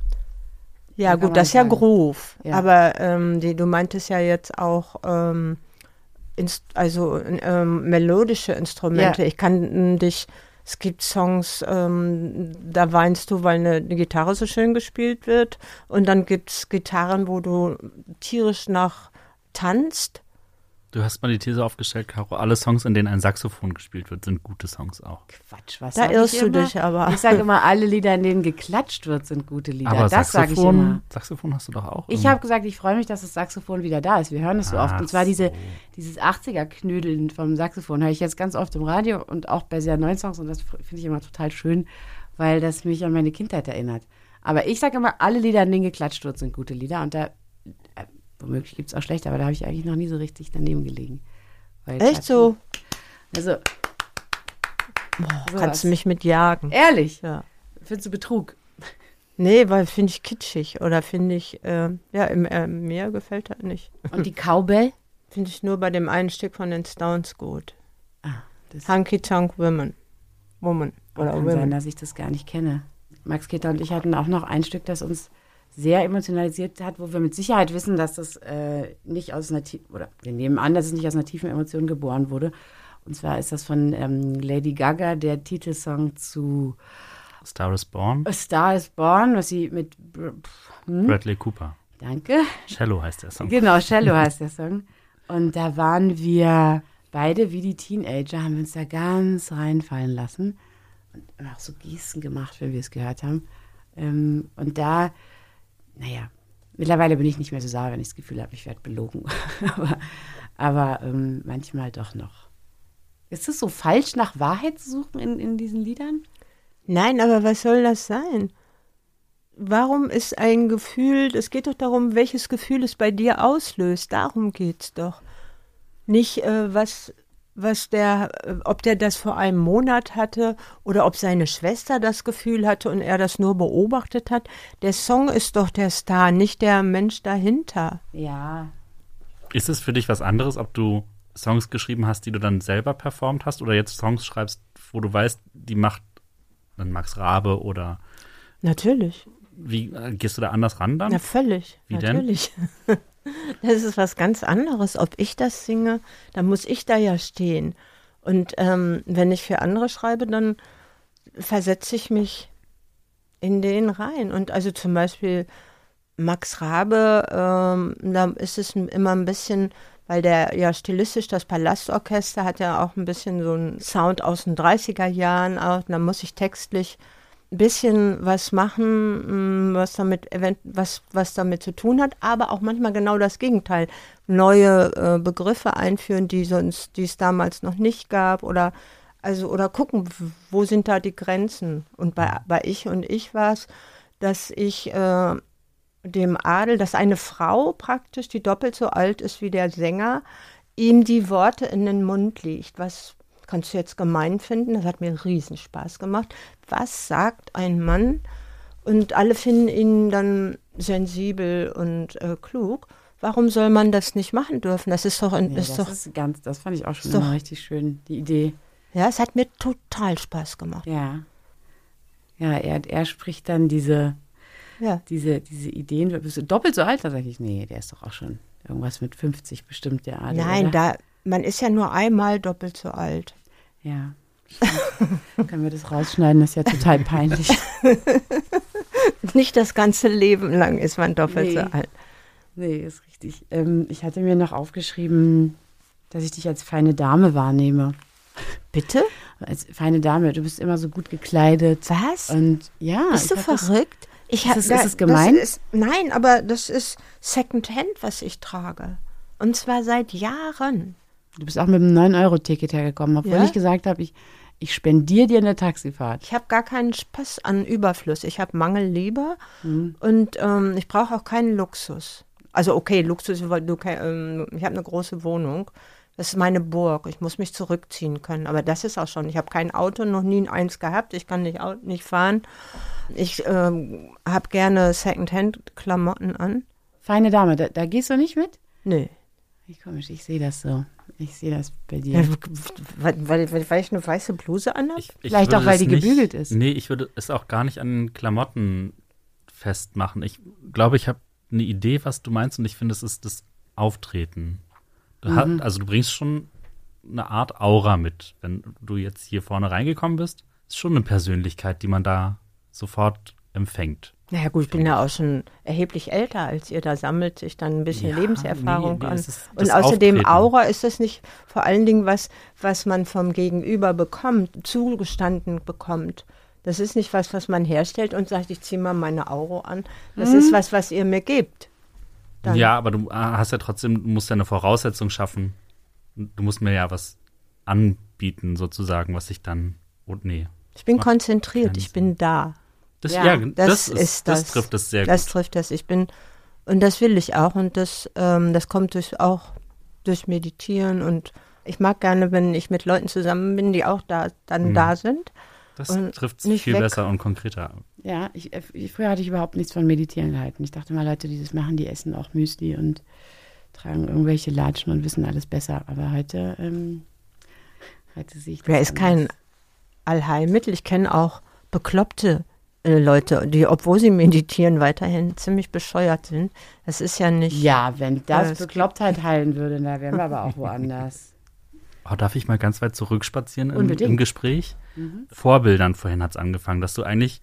F: Ja, gut, das ist ja. Groove.
E: Ja.
F: Aber ähm, die, du meintest ja jetzt auch ähm, Inst also ähm, melodische Instrumente.
E: Ja.
F: Ich kann ähm, dich, es gibt Songs, ähm, da weinst du, weil eine, eine Gitarre so schön gespielt wird. Und dann gibt es Gitarren, wo du tierisch nach tanzt.
D: Du hast mal die These aufgestellt, Caro, alle Songs, in denen ein Saxophon gespielt wird, sind gute Songs auch.
E: Quatsch, was
F: Da
E: sag
F: irrst
E: ich
F: du
E: immer?
F: dich aber.
E: Ich sage immer, alle Lieder, in denen geklatscht wird, sind gute Lieder.
D: Aber
E: das sage ich immer.
D: Saxophon, Saxophon hast du doch auch.
E: Ich habe gesagt, ich freue mich, dass das Saxophon wieder da ist. Wir hören es so oft. Und zwar diese, dieses 80er-Knödeln vom Saxophon höre ich jetzt ganz oft im Radio und auch bei sehr neuen Songs. Und das finde ich immer total schön, weil das mich an meine Kindheit erinnert. Aber ich sage immer, alle Lieder, in denen geklatscht wird, sind gute Lieder. Und da, äh, womöglich gibt es auch schlechte, aber da habe ich eigentlich noch nie so richtig daneben gelegen.
F: Echt so?
E: Also, sowas.
F: Kannst du mich mit jagen.
E: Ehrlich?
F: Ja.
E: Findest du Betrug?
F: Nee, weil finde ich kitschig oder finde ich, äh, ja, im, äh, mir gefällt das nicht.
E: Und die Cowbell?
F: Finde ich nur bei dem einen Stück von den Stones gut.
E: Ah, das
F: Hunky Tonk Women. Woman. Oder
E: Kann sein,
F: Women.
E: dass ich das gar nicht kenne. Max Keter und ich hatten auch noch ein Stück, das uns sehr emotionalisiert hat, wo wir mit Sicherheit wissen, dass das äh, nicht aus einer tie- oder wir nehmen an, dass es nicht aus einer tiefen Emotion geboren wurde. Und zwar ist das von ähm, Lady Gaga der Titelsong zu
D: Star is Born,
E: A Star is Born, was sie mit hm?
D: Bradley Cooper.
E: Danke.
D: Cello heißt der Song.
E: Genau, Shallow heißt der Song. Und da waren wir beide wie die Teenager, haben uns da ganz reinfallen lassen und auch so Gesten gemacht, wenn wir es gehört haben. Ähm, und da, naja, mittlerweile bin ich nicht mehr so sauer, wenn ich das Gefühl habe, ich werde belogen. aber aber ähm, manchmal doch noch. Ist es so falsch, nach Wahrheit zu suchen in, in diesen Liedern?
F: Nein, aber was soll das sein? Warum ist ein Gefühl, es geht doch darum, welches Gefühl es bei dir auslöst. Darum geht's doch. Nicht, äh, was, was der, ob der das vor einem Monat hatte oder ob seine Schwester das Gefühl hatte und er das nur beobachtet hat. Der Song ist doch der Star, nicht der Mensch dahinter.
E: Ja.
D: Ist es für dich was anderes, ob du Songs geschrieben hast, die du dann selber performt hast oder jetzt Songs schreibst, wo du weißt, die macht dann Max Rabe oder
F: Natürlich.
D: wie äh, gehst du da anders ran dann?
F: Na, völlig.
D: Wie denn?
F: Das ist was ganz anderes. Ob ich das singe, dann muss ich da ja stehen. Und ähm, wenn ich für andere schreibe, dann versetze ich mich in den rein. Und also zum Beispiel Max Rabe, ähm, da ist es immer ein bisschen, weil der ja stilistisch, das Palastorchester hat ja auch ein bisschen so einen Sound aus den 30er Jahren auch. Da muss ich textlich ein bisschen was machen, mm, was damit, was, was damit zu tun hat, aber auch manchmal genau das Gegenteil. Neue äh, Begriffe einführen, die sonst, die es damals noch nicht gab oder also oder gucken, wo sind da die Grenzen. Und bei, bei Ich und Ich war es, dass ich äh, dem Adel, dass eine Frau praktisch, die doppelt so alt ist wie der Sänger, ihm die Worte in den Mund legt. Was kannst du jetzt gemein finden? Das hat mir riesen Spaß gemacht. Was sagt ein Mann? Und alle finden ihn dann sensibel und äh, klug. Warum soll man das nicht machen dürfen? Das ist doch, ein,
E: Ja,
F: ist
E: das
F: doch
E: ist ganz, das fand ich auch schon
F: doch-
E: immer richtig schön, die Idee.
F: ja, es hat mir total Spaß gemacht.
E: Ja. Ja, er, er spricht dann diese,
F: Ja.
E: diese, diese Ideen. Bist du doppelt so alt? Da sage ich, nee, der ist doch auch schon irgendwas mit 50 bestimmt, der Adel.
F: Nein,
E: oder?
F: da man ist ja nur einmal doppelt so alt.
E: Ja. Können wir das rausschneiden? Das ist ja total peinlich.
F: Nicht das ganze Leben lang ist man doppelt so
E: Nee.
F: alt.
E: Nee, ist richtig. Ähm, ich hatte mir noch aufgeschrieben, dass ich dich als feine Dame wahrnehme.
F: Bitte?
E: Als feine Dame, du bist immer so gut gekleidet.
F: Was?
E: Und ja,
F: Bist du
E: ich hab das-
F: verrückt? Ich
E: Ist es-
F: da-
E: ist es gemein?
F: Das ist, nein, aber das ist Secondhand, was ich trage. Und zwar seit Jahren.
E: Du bist auch mit einem 9-Euro-Ticket hergekommen, obwohl
F: Ja?
E: ich gesagt habe, ich, ich spendiere dir eine Taxifahrt.
F: Ich habe gar keinen Spaß an Überfluss. Ich habe Mangel lieber
E: Mhm.
F: und ähm, ich brauche auch keinen Luxus. Also okay, Luxus, ke- ähm, ich habe eine große Wohnung. Das ist meine Burg. Ich muss mich zurückziehen können. Aber das ist auch schon. Ich habe kein Auto, noch nie eins gehabt. Ich kann nicht, nicht fahren. Ich ähm, habe gerne Secondhand-Klamotten an.
E: Feine Dame, da, da gehst du nicht mit?
F: Nee.
E: Wie komisch, ich sehe das so. Ich sehe das bei dir.
F: weil, weil, weil, weil ich eine weiße Bluse anhabe?
D: Ich, ich
E: Vielleicht auch, weil die gebügelt ist.
D: Nee, ich würde es auch gar nicht an Klamotten festmachen. Ich glaube, ich habe eine Idee, was du meinst, und ich finde, es ist das Auftreten. Du
E: Mhm.
D: hast, also du bringst schon eine Art Aura mit, wenn du jetzt hier vorne reingekommen bist. Ist schon eine Persönlichkeit, die man da sofort empfängt.
F: Naja gut, ich bin ja auch schon erheblich älter als ihr. Da sammelt sich dann ein bisschen
D: Ja,
F: Lebenserfahrung
D: nee, nee,
F: an.
D: ist
F: Und außerdem
D: Auftreten.
F: Aura ist das nicht vor allen Dingen was, was man vom Gegenüber bekommt, zugestanden bekommt. Das ist nicht was, was man herstellt und sagt, ich ziehe mal meine Aura an. Das ist was, was ihr mir gebt. Dann.
D: Ja, aber du äh, hast ja trotzdem, du musst ja eine Voraussetzung schaffen. Du musst mir ja was anbieten, sozusagen, was ich dann. Und nee.
F: Ich bin konzentriert, ich bin da.
D: Das,
E: Ja,
D: ja,
F: Das,
D: das,
F: ist
D: das
F: das.
D: trifft es sehr
F: Das
D: gut.
F: trifft das. Ich bin, und das will ich auch. Und das, ähm, das kommt durch auch durch Meditieren. Und ich mag gerne, wenn ich mit Leuten zusammen bin, die auch da dann
D: Mhm.
F: da sind.
D: Das trifft es
F: nicht
D: viel
F: weg.
D: besser und konkreter.
E: Ja, ich, ich, früher hatte ich überhaupt nichts von Meditieren gehalten. Ich dachte mal, Leute, die das machen, die essen auch Müsli und tragen irgendwelche Latschen und wissen alles besser. Aber heute, ähm, heute sehe ich das
F: Wer ist kein. Allheilmittel? Ich kenne auch bekloppte Leute, die, obwohl sie meditieren, weiterhin ziemlich bescheuert sind. Das ist ja nicht.
E: Ja, wenn das
F: es
E: Beklopptheit heilen würde, da wären wir aber auch woanders.
D: Oh, darf ich mal ganz weit zurückspazieren im, im Gespräch? Vorbildern vorhin hat es angefangen, dass du eigentlich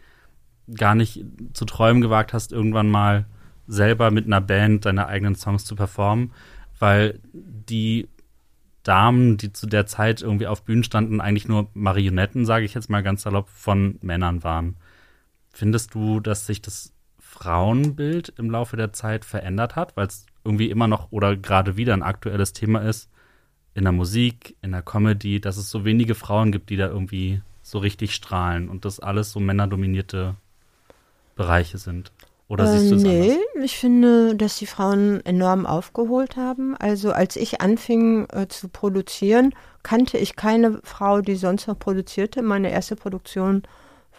D: gar nicht zu träumen gewagt hast, irgendwann mal selber mit einer Band deine eigenen Songs zu performen, weil die Damen, die zu der Zeit irgendwie auf Bühnen standen, eigentlich nur Marionetten, sage ich jetzt mal ganz salopp, von Männern waren. Findest du, dass sich das Frauenbild im Laufe der Zeit verändert hat, weil es irgendwie immer noch oder gerade wieder ein aktuelles Thema ist, in der Musik, in der Comedy, dass es so wenige Frauen gibt, die da irgendwie so richtig strahlen und das alles so männerdominierte Bereiche sind? Oder siehst du
F: äh,
D: es
F: nee,
D: anders?
F: ich finde, dass die Frauen enorm aufgeholt haben. Also als ich anfing äh, zu produzieren, kannte ich keine Frau, die sonst noch produzierte. Meine erste Produktion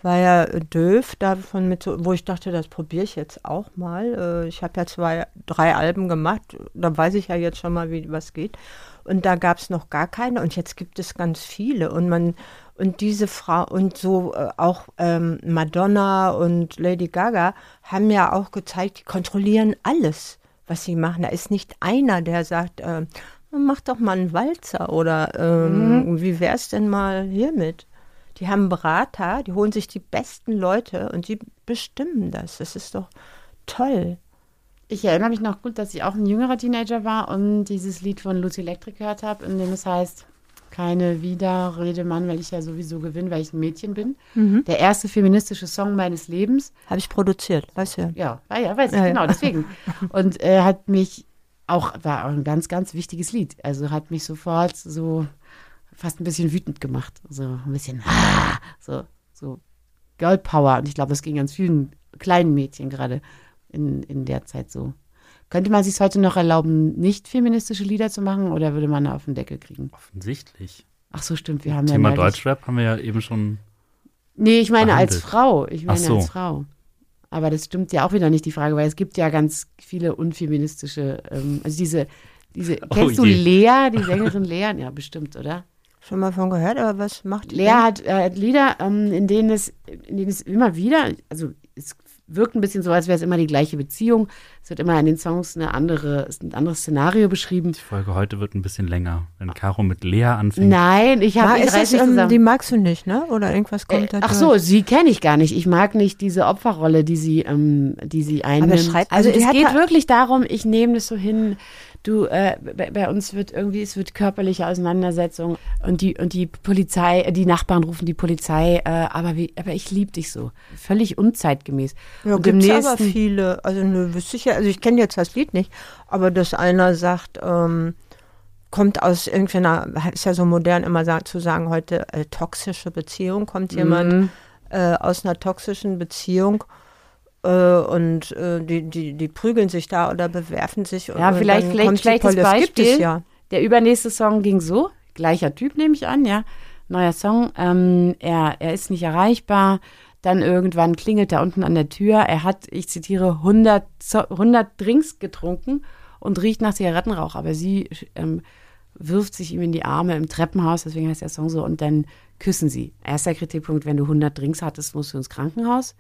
F: war ja äh, Döf, davon mit so, wo ich dachte, das probiere ich jetzt auch mal. Äh, ich habe ja zwei, drei Alben gemacht, da weiß ich ja jetzt schon mal, wie was geht. Und da gab es noch gar keine und jetzt gibt es ganz viele. Und man, und diese Frau und so äh, auch ähm, Madonna und Lady Gaga haben ja auch gezeigt, die kontrollieren alles, was sie machen. Da ist nicht einer, der sagt, äh, mach doch mal einen Walzer oder ähm,
E: Mhm.
F: wie wär's denn mal hiermit? Die haben Berater, die holen sich die besten Leute und die bestimmen das. Das ist doch toll.
E: Ich erinnere mich noch gut, dass ich auch ein jüngerer Teenager war und dieses Lied von Lucy Electric gehört habe, in dem es heißt, keine Widerrede, Mann, weil ich ja sowieso gewinne, weil ich ein Mädchen bin. Der erste feministische Song meines Lebens.
F: Habe ich produziert, weißt du?
E: Ja, war ja, weiß ich,
F: Ja, ja.
E: genau, deswegen. Und äh, hat mich auch, war auch ein ganz, ganz wichtiges Lied. Also hat mich sofort so fast ein bisschen wütend gemacht. So ein bisschen, ah, so, so Girl Power. Und ich glaube, das ging ganz vielen kleinen Mädchen gerade in, in der Zeit so. Könnte man sich heute noch erlauben, nicht feministische Lieder zu machen oder würde man da auf den Deckel kriegen?
D: Offensichtlich.
E: Ach so, stimmt. Wir haben
D: Thema
E: ja
D: Deutschrap haben wir ja eben schon.
E: Nee, ich meine als
D: behandelt.
E: Frau. Ich meine
D: Ach so.
E: als Frau. Aber das stimmt ja auch wieder nicht, die Frage, weil es gibt ja ganz viele unfeministische, ähm, also diese, diese,
D: Oh
E: kennst du
D: je.
E: Lea, die Sängerin Lea? Ja, bestimmt, oder?
F: Schon mal von gehört, aber was macht die
E: Lea
F: denn?
E: hat, äh, hat Lieder, ähm, in denen es, in denen es immer wieder, also es wirkt ein bisschen so, als wäre es immer die gleiche Beziehung. Es wird immer in den Songs eine andere, ein anderes Szenario beschrieben.
D: Die Folge heute wird ein bisschen länger, wenn Caro mit Lea anfängt.
E: Nein, ich habe ich
F: ist
E: mich
F: ähm, die magst du nicht, ne? Oder irgendwas kommt
E: Äh,
F: da
E: Ach
F: durch?
E: so, sie kenne ich gar nicht. Ich mag nicht diese Opferrolle, die sie, ähm, die sie einnimmt.
F: schreibt-
E: also
F: also
E: es geht wirklich darum, ich nehme das so hin. Du, äh, bei, bei uns wird irgendwie, es wird körperliche Auseinandersetzung und die und die Polizei, äh, die Nachbarn rufen die Polizei, äh, aber wie, aber ich liebe dich so, völlig unzeitgemeist.
F: Ja,
E: im
F: gibt's aber viele. Also nö, wüsste ich ja, also ich kenne jetzt das Lied nicht, aber dass einer sagt, ähm, kommt aus irgendeiner, ist ja so modern immer zu sagen heute, äh, toxische Beziehung, kommt jemand
E: Mhm.
F: äh, aus einer toxischen Beziehung äh, und äh, die, die, die prügeln sich da oder bewerfen sich.
E: Ja,
F: und
E: vielleicht-
F: dann
E: vielleicht
F: Poli- Das gibt es
E: Beispiel.
F: ja.
E: Der übernächste Song ging so, gleicher Typ nehme ich an, ja, neuer Song. Ähm, er, er ist nicht erreichbar. Dann irgendwann klingelt er unten an der Tür. Er hat, ich zitiere, 100, Zo- 100 Drinks getrunken und riecht nach Zigarettenrauch. Aber sie ähm, wirft sich ihm in die Arme im Treppenhaus, deswegen heißt der Song so, und dann küssen sie. Erster Kritikpunkt, wenn du 100 Drinks hattest, musst du ins Krankenhaus.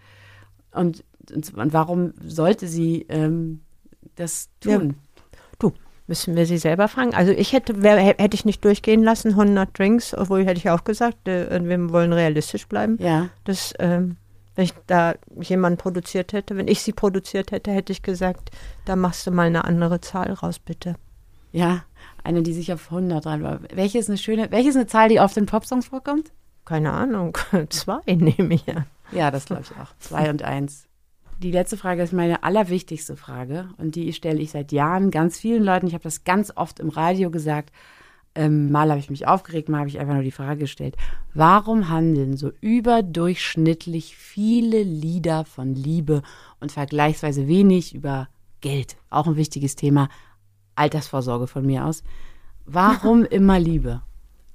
E: Und, und, und warum sollte sie ähm, das
F: Ja.
E: tun?
F: Du, müssen wir sie selber fragen. Also ich hätte, wär, hä- hätte ich nicht durchgehen lassen, 100 Drinks, obwohl hätte ich auch gesagt, äh, wir wollen realistisch bleiben.
E: Ja.
F: Das, ähm, wenn ich da jemanden produziert hätte, wenn ich sie produziert hätte, hätte ich gesagt, da machst du mal eine andere Zahl raus, bitte.
E: Ja, eine, die sich auf 100 rein. Welche ist eine schöne, welche ist eine Zahl, die oft in Popsongs vorkommt?
F: Keine Ahnung, zwei nehme ich ja.
E: Ja, das glaube ich auch. Zwei und eins. Die letzte Frage ist meine allerwichtigste Frage und die stelle ich seit Jahren ganz vielen Leuten. Ich habe das ganz oft im Radio gesagt. Ähm, mal habe ich mich aufgeregt, mal habe ich einfach nur die Frage gestellt. Warum handeln so überdurchschnittlich viele Lieder von Liebe und vergleichsweise wenig über Geld? Auch ein wichtiges Thema. Altersvorsorge von mir aus. Warum immer Liebe?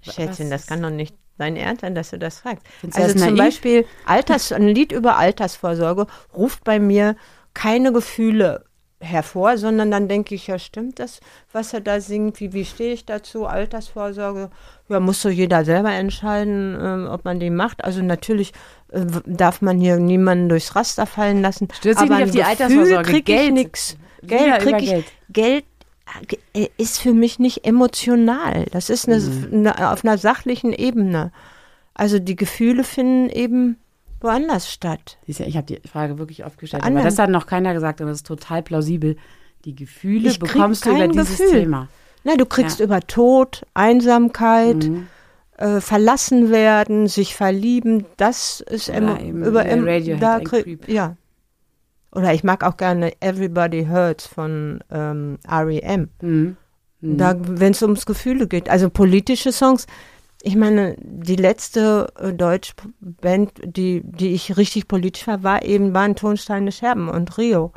F: Schätzchen, das kann doch nicht Ernst sein, dass du das fragst.
E: Findest
F: Also zum
E: naiv?
F: Beispiel Alters, ein Lied über Altersvorsorge ruft bei mir keine Gefühle hervor, sondern dann denke ich, ja stimmt das, was er da singt, wie, wie stehe ich dazu, Altersvorsorge, ja, muss so jeder selber entscheiden, ähm, ob man die macht. Also natürlich äh, darf man hier niemanden durchs Raster fallen lassen.
E: Stürz dich
F: aber
E: nicht auf die
F: Gefühl
E: Altersvorsorge.
F: krieg ich
E: Geld.
F: nix.
E: Lieder
F: Geld
E: über
F: krieg ich,
E: Geld.
F: Geld ist für mich nicht emotional. Das ist eine,
E: Mhm.
F: eine, auf einer sachlichen Ebene. Also die Gefühle finden eben woanders statt.
E: Ja, ich habe die Frage wirklich oft gestellt,
F: Bei
E: aber das hat noch keiner gesagt und das ist total plausibel. Die Gefühle
F: Ich
E: bekommst du über dieses
F: Gefühl.
E: Thema.
F: Na, du kriegst
E: Ja.
F: über Tod, Einsamkeit,
E: Mhm.
F: äh, verlassen werden, sich verlieben, das ist
E: Oder
F: über
E: äh,
F: da krieg-
E: Creep.
F: ja. Oder ich mag auch gerne Everybody Hurts von ähm, R.E.M.
E: Mhm. Mhm.
F: Da, wenn es ums Gefühle geht. Also politische Songs. Ich meine, die letzte äh, Deutschband, die, die ich richtig politisch war, war eben, waren Tonsteine Scherben und Rio.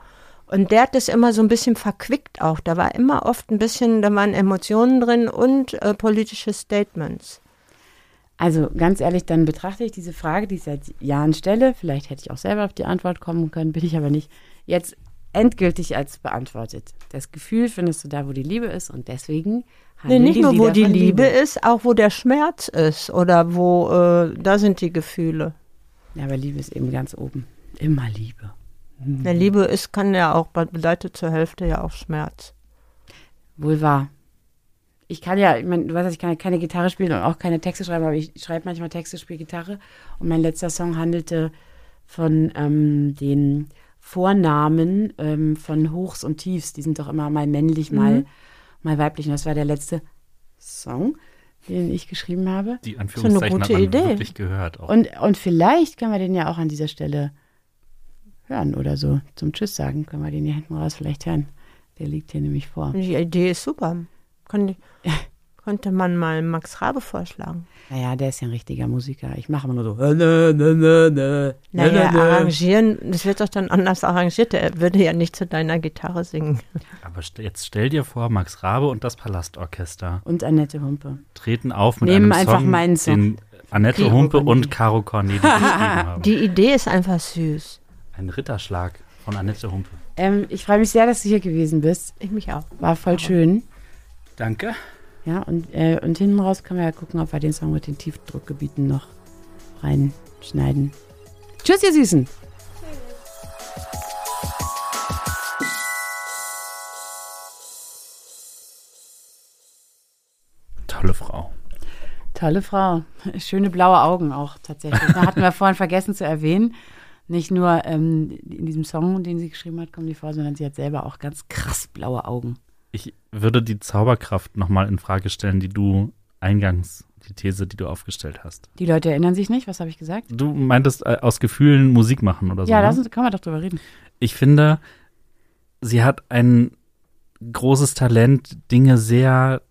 F: Und der hat das immer so ein bisschen verquickt auch. Da war immer oft ein bisschen, da waren Emotionen drin und äh, politische Statements.
E: Also ganz ehrlich, dann betrachte ich diese Frage, die ich seit Jahren stelle. Vielleicht hätte ich auch selber auf die Antwort kommen können, bin ich aber nicht. Jetzt endgültig als beantwortet. Das Gefühl findest du da, wo die Liebe ist und deswegen
F: Nee, nicht nur, wo die Liebe ist, auch wo der Schmerz ist oder wo, äh, da sind die Gefühle.
E: Ja, aber Liebe ist eben ganz oben. Immer Liebe.
F: Ja, Liebe ist, kann ja auch, bedeutet zur Hälfte ja auch Schmerz.
E: Wohl wahr. Ich kann ja, ich meine, du weißt, ich kann ja keine Gitarre spielen und auch keine Texte schreiben, aber ich schreibe manchmal Texte, spiele Gitarre. Und mein letzter Song handelte von ähm, den Vornamen ähm, von Hochs und Tiefs. Die sind doch immer mal männlich, mal, mal weiblich. Und das war der letzte Song, den ich geschrieben habe.
D: Die Anführungszeichen
F: gute
D: hat man
F: Idee.
D: wirklich gehört. Auch.
E: Und, und vielleicht können wir den ja auch an dieser Stelle hören oder so. Zum Tschüss sagen können wir den hier hinten raus vielleicht hören. Der liegt hier nämlich vor.
F: Die Idee ist super. Kann, könnte man mal Max Rabe vorschlagen.
E: Naja, der ist ja ein richtiger Musiker. Ich mache immer nur so. äh, nö, nö,
F: Naja, arrangieren, das wird doch dann anders arrangiert. Er würde ja nicht zu deiner Gitarre singen.
D: Aber st jetzt stell dir vor, Max Rabe und das Palastorchester
E: Und Annette Humpe.
D: treten auf mit
E: Nehmen
D: einem
E: einfach
D: Song,
E: meinen Song.
D: den Annette
E: Caro
D: Humpe
E: Corneli.
D: und Caro Corneli geschrieben haben.
F: Die Idee ist einfach süß.
D: Ein Ritterschlag von Annette Humpe.
E: Ähm, ich freue mich sehr, dass du hier gewesen bist.
F: Ich mich auch.
E: War voll schön.
D: Danke.
E: Ja, und, äh, und hinten raus können wir ja gucken, ob wir den Song mit den Tiefdruckgebieten noch reinschneiden. Tschüss, ihr Süßen.
D: Tolle Frau.
E: Tolle Frau. Schöne blaue Augen auch tatsächlich. Da hatten wir vorhin vergessen zu erwähnen. Nicht nur ähm, in diesem Song, den sie geschrieben hat, kommen die vor, sondern sie hat selber auch ganz krass blaue Augen.
D: Ich würde die Zauberkraft nochmal in Frage stellen, die du eingangs, die These, die du aufgestellt hast.
E: Die Leute erinnern sich nicht, was habe ich gesagt?
D: Du meintest äh, aus Gefühlen Musik machen oder so.
E: ja,
D: ne?
E: lass uns, können wir doch drüber reden.
D: ich finde, sie hat ein großes Talent, Dinge sehr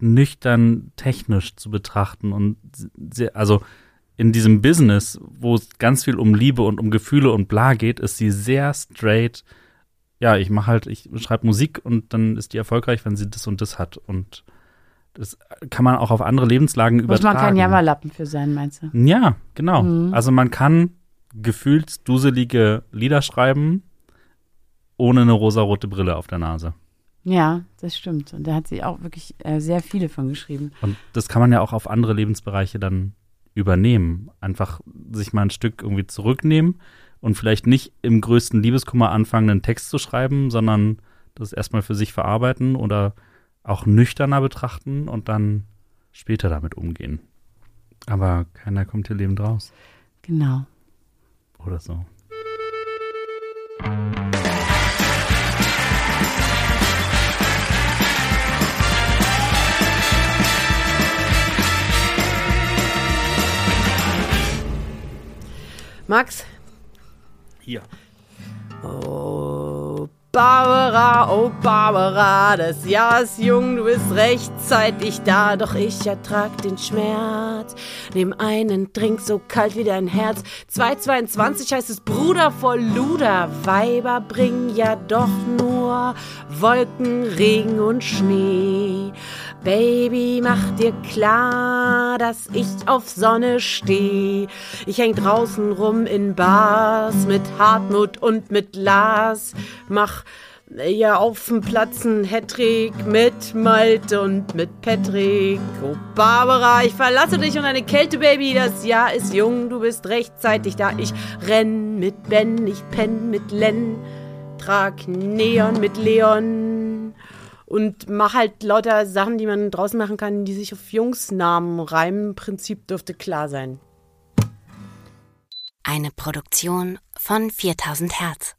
D: nüchtern technisch zu betrachten und sehr, also in diesem Business, wo es ganz viel um Liebe und um Gefühle und bla geht, ist sie sehr straight. Ja, ich mache halt, ich schreibe Musik und dann ist die erfolgreich, wenn sie das und das hat. Und das kann man auch auf andere Lebenslagen
E: Muss
D: übertragen.
E: man kein Jammerlappen für sein, meinst du?
D: Ja, genau.
E: Mhm.
D: Also man kann gefühlt duselige Lieder schreiben, ohne eine rosarote Brille auf der Nase.
E: Ja, das stimmt. Und da hat sie auch wirklich äh, sehr viele von geschrieben.
D: Und das kann man ja auch auf andere Lebensbereiche dann übernehmen. Einfach sich mal ein Stück irgendwie zurücknehmen und vielleicht nicht im größten Liebeskummer anfangen, einen Text zu schreiben, sondern das erstmal für sich verarbeiten oder auch nüchterner betrachten und dann später damit umgehen. Aber keiner kommt hier lebend raus.
E: Genau.
D: Oder so.
E: Max?
D: Hier.
E: Oh, Barbara, oh Barbara, das Jahr ist jung, du bist rechtzeitig da, doch ich ertrag den Schmerz. Nehm einen Trink so kalt wie dein Herz. 222 heißt es Bruder vor Luder. Weiber bringen ja doch nur Wolken, Regen und Schnee. Baby, mach dir klar, dass ich auf Sonne steh. Ich häng draußen rum in Bars mit Hartmut und mit Lars. Mach ja auf dem Platz ein Hattrick mit Malte und mit Patrick. Oh Barbara, ich verlasse dich und eine Kälte, Baby. Das Jahr ist jung, du bist rechtzeitig da. Ich renn mit Ben, ich penn mit Len. Trag Neon mit Leon und mach halt lauter Sachen, die man draußen machen kann, die sich auf Jungsnamen reimen. Prinzip dürfte klar sein.
G: Eine Produktion von 4000 Hertz.